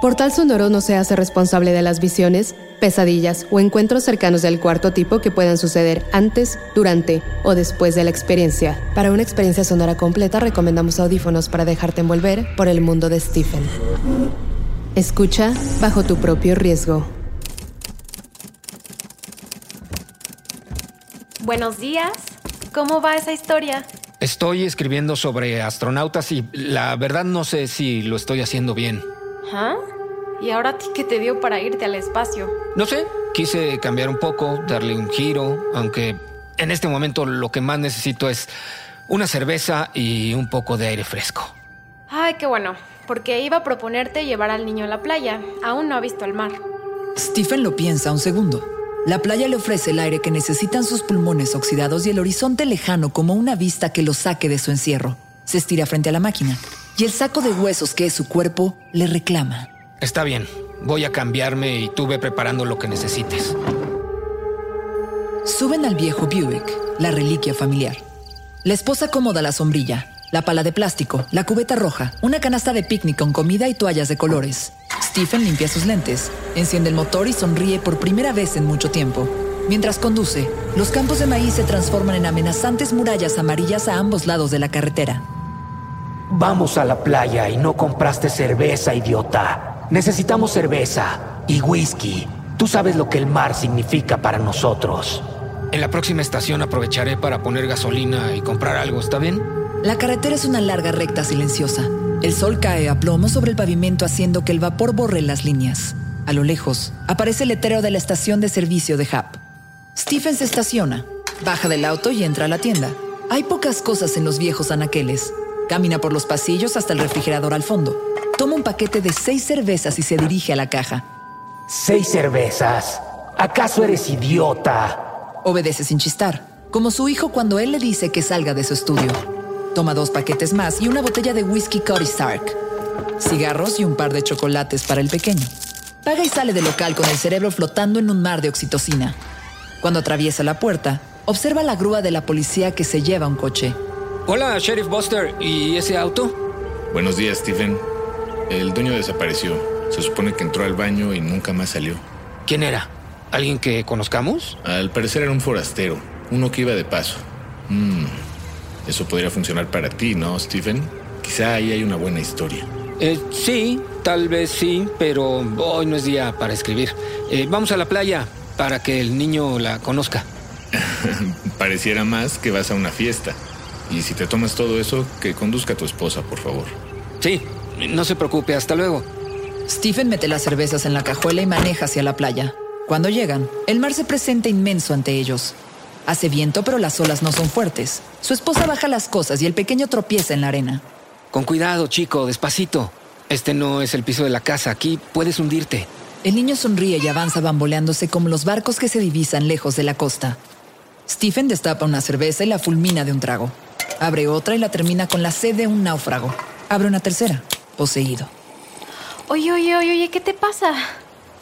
Portal Sonoro no se hace responsable de las visiones, pesadillas o encuentros cercanos del cuarto tipo que puedan suceder antes, durante o después de la experiencia. Para una experiencia sonora completa recomendamos audífonos para dejarte envolver por el mundo de Stephen. Escucha bajo tu propio riesgo. Buenos días. ¿Cómo va esa historia? Estoy escribiendo sobre astronautas y la verdad no sé si lo estoy haciendo bien. ¿Ah? ¿Y ahora a ti qué te dio para irte al espacio? No sé, quise cambiar un poco, darle un giro, aunque en este momento lo que más necesito es una cerveza y un poco de aire fresco. Ay, qué bueno, porque iba a proponerte llevar al niño a la playa. Aún no ha visto el mar. Stephen lo piensa un segundo. La playa le ofrece el aire que necesitan sus pulmones oxidados y el horizonte lejano como una vista que lo saque de su encierro. Se estira frente a la máquina y el saco de huesos que es su cuerpo le reclama. Está bien, voy a cambiarme y tú ve preparando lo que necesites. Suben al viejo Buick, la reliquia familiar. La esposa acomoda la sombrilla, la pala de plástico, la cubeta roja, una canasta de picnic con comida y toallas de colores. Stephen limpia sus lentes, enciende el motor y sonríe por primera vez en mucho tiempo. Mientras conduce, los campos de maíz se transforman en amenazantes murallas amarillas a ambos lados de la carretera. Vamos a la playa y no compraste cerveza, idiota. Necesitamos cerveza y whisky. Tú sabes lo que el mar significa para nosotros. En la próxima estación aprovecharé para poner gasolina y comprar algo, ¿está bien? La carretera es una larga recta silenciosa. El sol cae a plomo sobre el pavimento haciendo que el vapor borre las líneas. A lo lejos, aparece el letrero de la estación de servicio de Hap. Stephen se estaciona, baja del auto y entra a la tienda. Hay pocas cosas en los viejos anaqueles. Camina por los pasillos hasta el refrigerador al fondo. Toma un paquete de seis cervezas y se dirige a la caja. ¿Seis cervezas? ¿Acaso eres idiota? Obedece sin chistar, como su hijo cuando él le dice que salga de su estudio. Toma dos paquetes más y una botella de whisky Cody Stark. Cigarros y un par de chocolates para el pequeño. Paga y sale del local con el cerebro flotando en un mar de oxitocina. Cuando atraviesa la puerta, observa la grúa de la policía que se lleva un coche. Hola, Sheriff Buster. ¿Y ese auto? Buenos días, Stephen. El dueño desapareció. Se supone que entró al baño y nunca más salió. ¿Quién era? ¿Alguien que conozcamos? Al parecer era un forastero, uno que iba de paso. Mm, eso podría funcionar para ti, ¿no, Stephen? Quizá ahí hay una buena historia. Eh, sí, tal vez sí, pero hoy no es día para escribir. Eh, vamos a la playa para que el niño la conozca. Pareciera más que vas a una fiesta. Y si te tomas todo eso, que conduzca a tu esposa, por favor. Sí, no se preocupe, hasta luego. Stephen mete las cervezas en la cajuela y maneja hacia la playa. Cuando llegan, el mar se presenta inmenso ante ellos. Hace viento, pero las olas no son fuertes. Su esposa baja las cosas y el pequeño tropieza en la arena. Con cuidado, chico, despacito. Este no es el piso de la casa, aquí puedes hundirte. El niño sonríe y avanza bamboleándose como los barcos que se divisan lejos de la costa. Stephen destapa una cerveza y la fulmina de un trago. Abre otra y la termina con la sed de un náufrago. Abre una tercera, poseído. Oye, oye, oye, oye, ¿qué te pasa?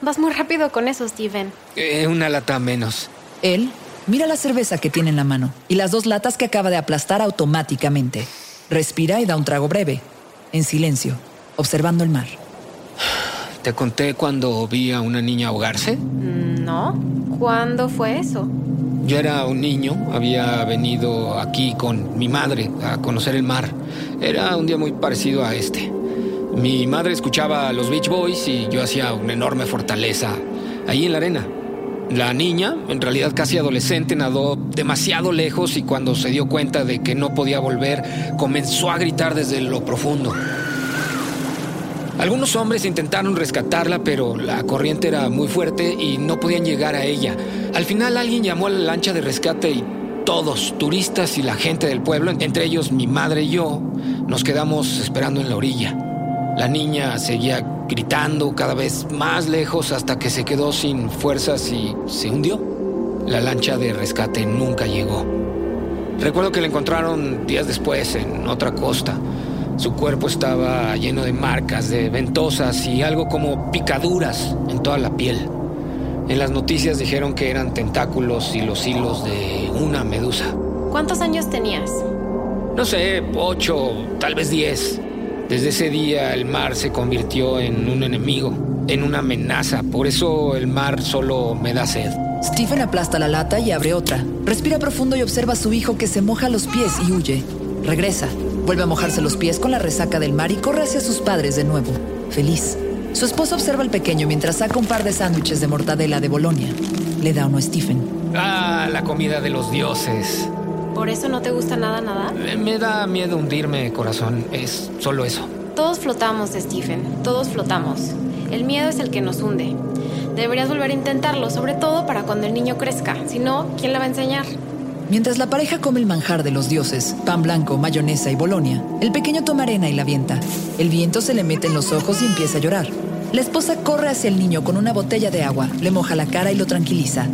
Vas muy rápido con eso, Steven. Eh, una lata menos. Él mira la cerveza que tiene en la mano y las dos latas que acaba de aplastar automáticamente. Respira y da un trago breve, en silencio, observando el mar. ¿Te conté cuando vi a una niña ahogarse? No. ¿Cuándo fue eso? Yo era un niño, había venido aquí con mi madre a conocer el mar. Era un día muy parecido a este. Mi madre escuchaba a los Beach Boys y yo hacía una enorme fortaleza ahí en la arena. La niña, en realidad casi adolescente, nadó demasiado lejos y cuando se dio cuenta de que no podía volver, comenzó a gritar desde lo profundo. Algunos hombres intentaron rescatarla, pero la corriente era muy fuerte y no podían llegar a ella. Al final alguien llamó a la lancha de rescate y todos, turistas y la gente del pueblo, entre ellos mi madre y yo, nos quedamos esperando en la orilla. La niña seguía gritando cada vez más lejos hasta que se quedó sin fuerzas y se hundió. La lancha de rescate nunca llegó. Recuerdo que la encontraron días después en otra costa. Su cuerpo estaba lleno de marcas, de ventosas y algo como picaduras en toda la piel. En las noticias dijeron que eran tentáculos y los hilos de una medusa. ¿Cuántos años tenías? No sé, ocho, tal vez diez. Desde ese día el mar se convirtió en un enemigo, en una amenaza. Por eso el mar solo me da sed. Stephen aplasta la lata y abre otra. Respira profundo y observa a su hijo que se moja los pies y huye. Regresa. Vuelve a mojarse los pies con la resaca del mar y corre hacia sus padres de nuevo. Feliz. Su esposa observa al pequeño mientras saca un par de sándwiches de mortadela de Bolonia. Le da uno a Stephen. Ah, la comida de los dioses. ¿Por eso no te gusta nada nadar? Eh, Me da miedo hundirme, corazón. Es solo eso. Todos flotamos, Stephen. Todos flotamos. El miedo es el que nos hunde. Deberías volver a intentarlo, sobre todo para cuando el niño crezca. Si no, ¿quién le va a enseñar? Mientras la pareja come el manjar de los dioses, pan blanco, mayonesa y bolonia, el pequeño toma arena y la avienta. El viento se le mete en los ojos y empieza a llorar. La esposa corre hacia el niño con una botella de agua, le moja la cara y lo tranquiliza.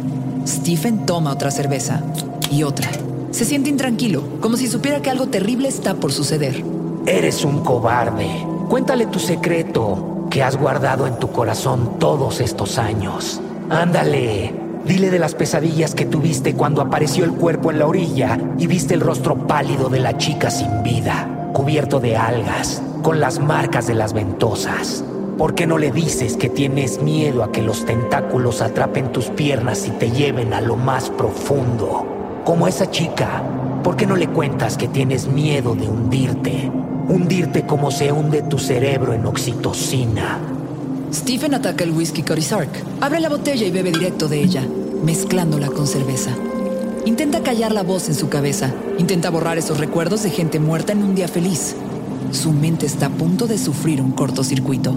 Stephen toma otra cerveza y otra. Se siente intranquilo, como si supiera que algo terrible está por suceder. Eres un cobarde. Cuéntale tu secreto que has guardado en tu corazón todos estos años. Ándale. Dile de las pesadillas que tuviste cuando apareció el cuerpo en la orilla y viste el rostro pálido de la chica sin vida, cubierto de algas, con las marcas de las ventosas. ¿Por qué no le dices que tienes miedo a que los tentáculos atrapen tus piernas y te lleven a lo más profundo? Como esa chica, ¿por qué no le cuentas que tienes miedo de hundirte? Hundirte como se hunde tu cerebro en oxitocina. Stephen ataca el whisky Corisark, abre la botella y bebe directo de ella, mezclándola con cerveza. Intenta callar la voz en su cabeza, intenta borrar esos recuerdos de gente muerta en un día feliz. Su mente está a punto de sufrir un cortocircuito.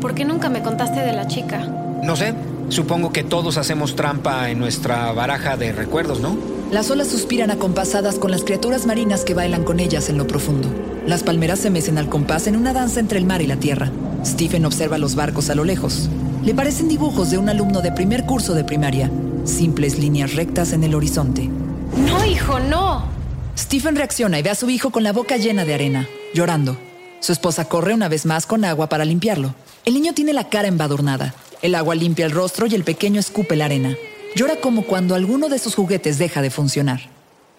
¿Por qué nunca me contaste de la chica? No sé. Supongo que todos hacemos trampa en nuestra baraja de recuerdos, ¿no? Las olas suspiran acompasadas con las criaturas marinas que bailan con ellas en lo profundo. Las palmeras se mecen al compás en una danza entre el mar y la tierra. Stephen observa los barcos a lo lejos. Le parecen dibujos de un alumno de primer curso de primaria. Simples líneas rectas en el horizonte. No, hijo, no. Stephen reacciona y ve a su hijo con la boca llena de arena, llorando. Su esposa corre una vez más con agua para limpiarlo. El niño tiene la cara embadurnada. El agua limpia el rostro y el pequeño escupe la arena. Llora como cuando alguno de sus juguetes deja de funcionar.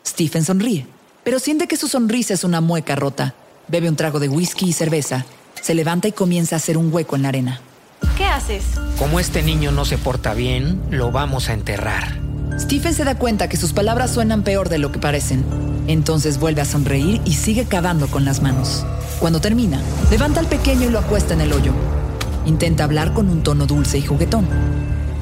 Stephen sonríe, pero siente que su sonrisa es una mueca rota. Bebe un trago de whisky y cerveza. Se levanta y comienza a hacer un hueco en la arena. ¿Qué haces? Como este niño no se porta bien, lo vamos a enterrar. Stephen se da cuenta que sus palabras suenan peor de lo que parecen. Entonces vuelve a sonreír y sigue cavando con las manos. Cuando termina, levanta al pequeño y lo acuesta en el hoyo. Intenta hablar con un tono dulce y juguetón.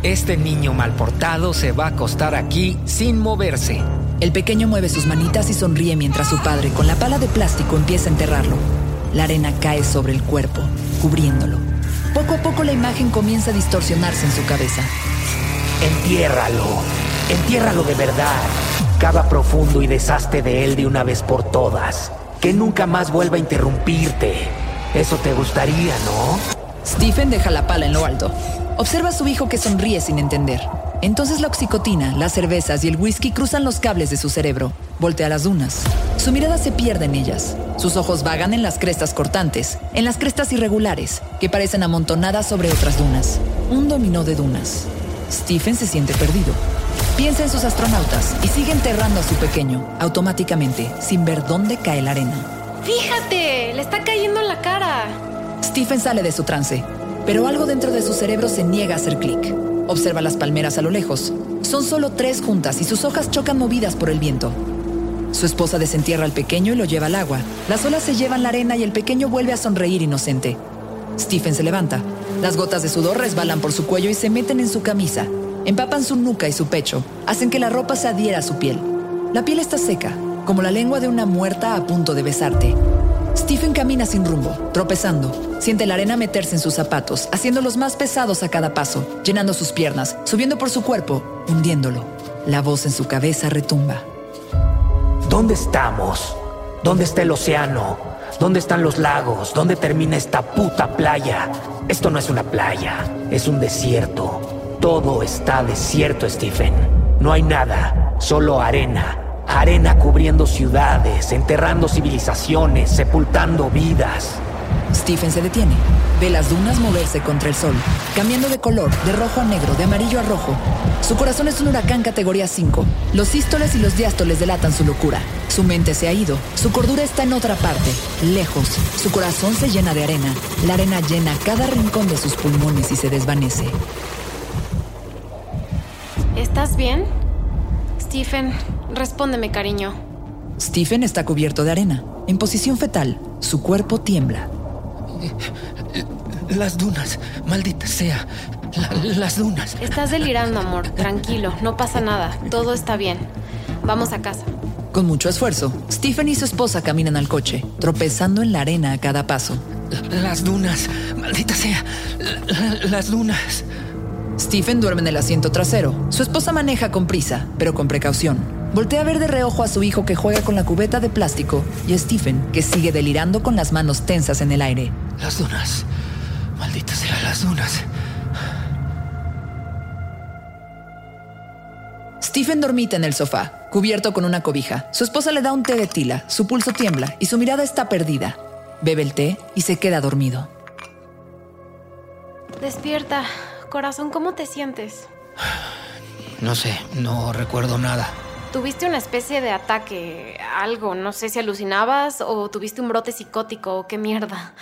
Este niño mal portado se va a acostar aquí sin moverse. El pequeño mueve sus manitas y sonríe mientras su padre, con la pala de plástico, empieza a enterrarlo. La arena cae sobre el cuerpo, cubriéndolo. Poco a poco la imagen comienza a distorsionarse en su cabeza. Entiérralo. Entiérralo de verdad. Cava profundo y deshazte de él de una vez por todas. Que nunca más vuelva a interrumpirte. Eso te gustaría, ¿no? Stephen deja la pala en lo alto. Observa a su hijo que sonríe sin entender. Entonces la oxicotina, las cervezas y el whisky cruzan los cables de su cerebro. Voltea las dunas. Su mirada se pierde en ellas. Sus ojos vagan en las crestas cortantes, en las crestas irregulares, que parecen amontonadas sobre otras dunas. Un dominó de dunas. Stephen se siente perdido. Piensa en sus astronautas y sigue enterrando a su pequeño, automáticamente, sin ver dónde cae la arena. Fíjate, le está cayendo en la cara. Stephen sale de su trance, pero algo dentro de su cerebro se niega a hacer clic. Observa las palmeras a lo lejos. Son solo tres juntas y sus hojas chocan movidas por el viento. Su esposa desentierra al pequeño y lo lleva al agua. Las olas se llevan la arena y el pequeño vuelve a sonreír inocente. Stephen se levanta. Las gotas de sudor resbalan por su cuello y se meten en su camisa. Empapan su nuca y su pecho, hacen que la ropa se adhiera a su piel. La piel está seca, como la lengua de una muerta a punto de besarte. Stephen camina sin rumbo, tropezando. Siente la arena meterse en sus zapatos, haciéndolos más pesados a cada paso, llenando sus piernas, subiendo por su cuerpo hundiéndolo. La voz en su cabeza retumba. ¿Dónde estamos? ¿Dónde está el océano? ¿Dónde están los lagos? ¿Dónde termina esta puta playa? Esto no es una playa, es un desierto. Todo está desierto, Stephen. No hay nada, solo arena. Arena cubriendo ciudades, enterrando civilizaciones, sepultando vidas. Stephen se detiene. Ve las dunas moverse contra el sol, cambiando de color, de rojo a negro, de amarillo a rojo. Su corazón es un huracán categoría 5. Los sístoles y los diástoles delatan su locura. Su mente se ha ido, su cordura está en otra parte, lejos. Su corazón se llena de arena. La arena llena cada rincón de sus pulmones y se desvanece. ¿Estás bien? Stephen, respóndeme, cariño. Stephen está cubierto de arena, en posición fetal. Su cuerpo tiembla. Las dunas, maldita sea. las dunas. Estás delirando, amor. Tranquilo, no pasa nada. Todo está bien. Vamos a casa. Con mucho esfuerzo, Stephen y su esposa caminan al coche, tropezando en la arena a cada paso. Las dunas, maldita sea. las dunas. Stephen duerme en el asiento trasero. Su esposa maneja con prisa, pero con precaución. Voltea a ver de reojo a su hijo que juega con la cubeta de plástico y a Stephen que sigue delirando con las manos tensas en el aire. Las dunas. Maldita sea, las dunas. Stephen dormita en el sofá, cubierto con una cobija. Su esposa le da un té de tila, su pulso tiembla y su mirada está perdida. Bebe el té y se queda dormido. Despierta. Corazón, ¿cómo te sientes? No sé, no recuerdo nada. Tuviste una especie de ataque, algo, no sé si alucinabas o tuviste un brote psicótico o qué mierda.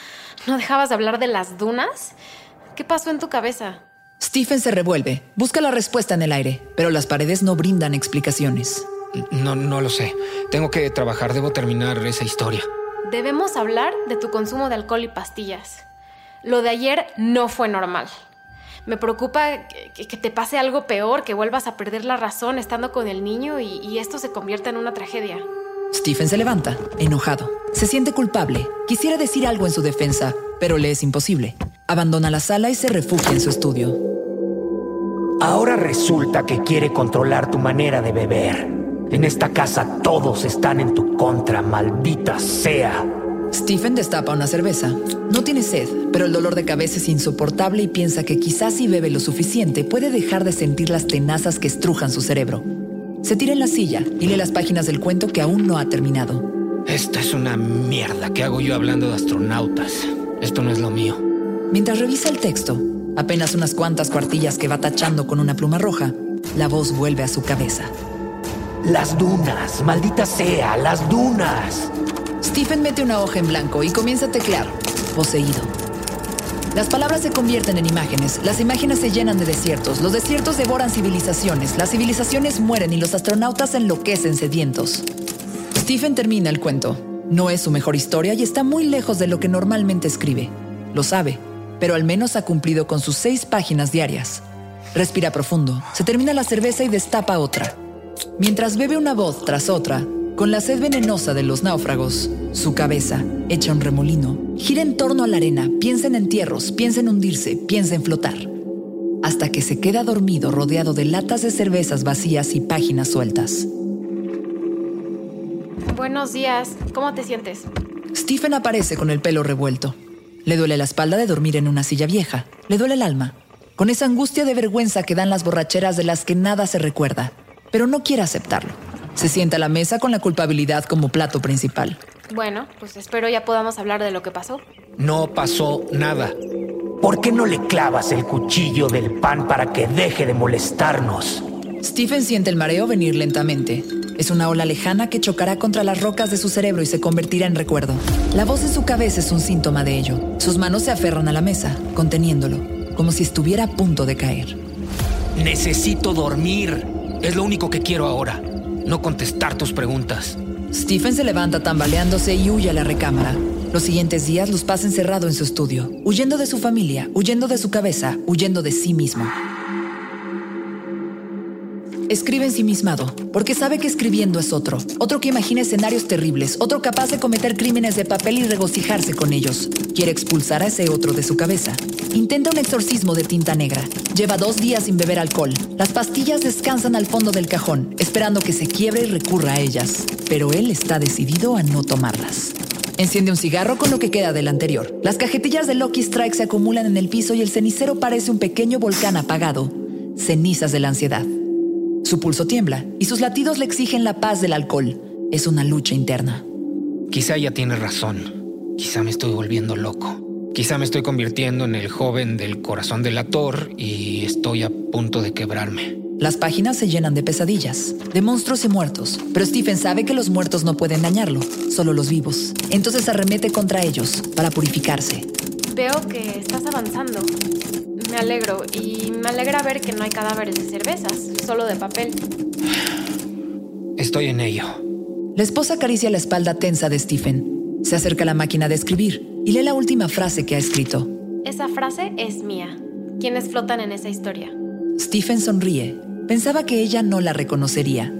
¿No dejabas de hablar de las dunas? ¿Qué pasó en tu cabeza? Stephen se revuelve, busca la respuesta en el aire, pero las paredes no brindan explicaciones. No, no lo sé. Tengo que trabajar, debo terminar esa historia. Debemos hablar de tu consumo de alcohol y pastillas. Lo de ayer no fue normal. Me preocupa que, te pase algo peor, que vuelvas a perder la razón estando con el niño y, y esto se convierta en una tragedia. Stephen se levanta, enojado. Se siente culpable. Quisiera decir algo en su defensa, pero le es imposible. Abandona la sala y se refugia en su estudio. Ahora resulta que quiere controlar tu manera de beber. En esta casa todos están en tu contra, maldita sea. Stephen destapa una cerveza. No tiene sed, pero el dolor de cabeza es insoportable y piensa que quizás si bebe lo suficiente puede dejar de sentir las tenazas que estrujan su cerebro. Se tira en la silla y lee las páginas del cuento que aún no ha terminado. Esta es una mierda. ¿Qué hago yo hablando de astronautas? Esto no es lo mío. Mientras revisa el texto, apenas unas cuantas cuartillas que va tachando con una pluma roja, la voz vuelve a su cabeza. Las dunas, maldita sea, las dunas. Stephen mete una hoja en blanco y comienza a teclear, poseído. Las palabras se convierten en imágenes, las imágenes se llenan de desiertos, los desiertos devoran civilizaciones, las civilizaciones mueren y los astronautas enloquecen sedientos. Stephen termina el cuento. No es su mejor historia y está muy lejos de lo que normalmente escribe. Lo sabe, pero al menos ha cumplido con sus seis páginas diarias. Respira profundo, se termina la cerveza y destapa otra. Mientras bebe una voz tras otra, con la sed venenosa de los náufragos, su cabeza, hecha un remolino, gira en torno a la arena, piensa en entierros, piensa en hundirse, piensa en flotar. Hasta que se queda dormido rodeado de latas de cervezas vacías y páginas sueltas. Buenos días, ¿cómo te sientes? Stephen aparece con el pelo revuelto. Le duele la espalda de dormir en una silla vieja. Le duele el alma, con esa angustia de vergüenza que dan las borracheras de las que nada se recuerda, pero no quiere aceptarlo. Se sienta a la mesa con la culpabilidad como plato principal. Bueno, pues espero ya podamos hablar de lo que pasó. No pasó nada. ¿Por qué no le clavas el cuchillo del pan para que deje de molestarnos? Stephen siente el mareo venir lentamente. Es una ola lejana que chocará contra las rocas de su cerebro y se convertirá en recuerdo. La voz en su cabeza es un síntoma de ello. Sus manos se aferran a la mesa, conteniéndolo, como si estuviera a punto de caer. Necesito dormir. Es lo único que quiero ahora. No contestar tus preguntas. Stephen se levanta tambaleándose y huye a la recámara. Los siguientes días los pasa encerrado en su estudio, huyendo de su familia, huyendo de su cabeza, huyendo de sí mismo. Escribe ensimismado, porque sabe que escribiendo es otro. Otro que imagina escenarios terribles, otro capaz de cometer crímenes de papel y regocijarse con ellos. Quiere expulsar a ese otro de su cabeza. Intenta un exorcismo de tinta negra. Lleva dos días sin beber alcohol. Las pastillas descansan al fondo del cajón, esperando que se quiebre y recurra a ellas. Pero él está decidido a no tomarlas. Enciende un cigarro con lo que queda del anterior. Las cajetillas de Lucky Strike se acumulan en el piso y el cenicero parece un pequeño volcán apagado. Cenizas de la ansiedad. Su pulso tiembla y sus latidos le exigen la paz del alcohol. Es una lucha interna. Quizá ella tiene razón. Quizá me estoy volviendo loco. Quizá me estoy convirtiendo en el joven del corazón del actor y estoy a punto de quebrarme. Las páginas se llenan de pesadillas, de monstruos y muertos, pero Stephen sabe que los muertos no pueden dañarlo, solo los vivos. Entonces arremete contra ellos para purificarse. Veo que estás avanzando. Me alegro y me alegra ver que no hay cadáveres de cervezas, solo de papel. Estoy en ello. La esposa acaricia la espalda tensa de Stephen. Se acerca a la máquina de escribir y lee la última frase que ha escrito. Esa frase es mía. ¿Quiénes flotan en esa historia? Stephen sonríe. Pensaba que ella no la reconocería.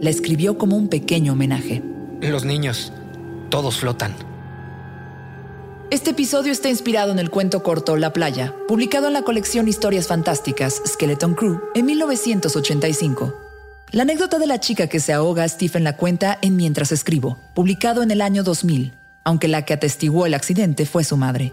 La escribió como un pequeño homenaje. Los niños, todos flotan. Este episodio está inspirado en el cuento corto La playa, publicado en la colección Historias Fantásticas Skeleton Crew en 1985. La anécdota de la chica que se ahoga Stephen la cuenta en Mientras escribo, publicado en el año 2000, aunque la que atestiguó el accidente fue su madre.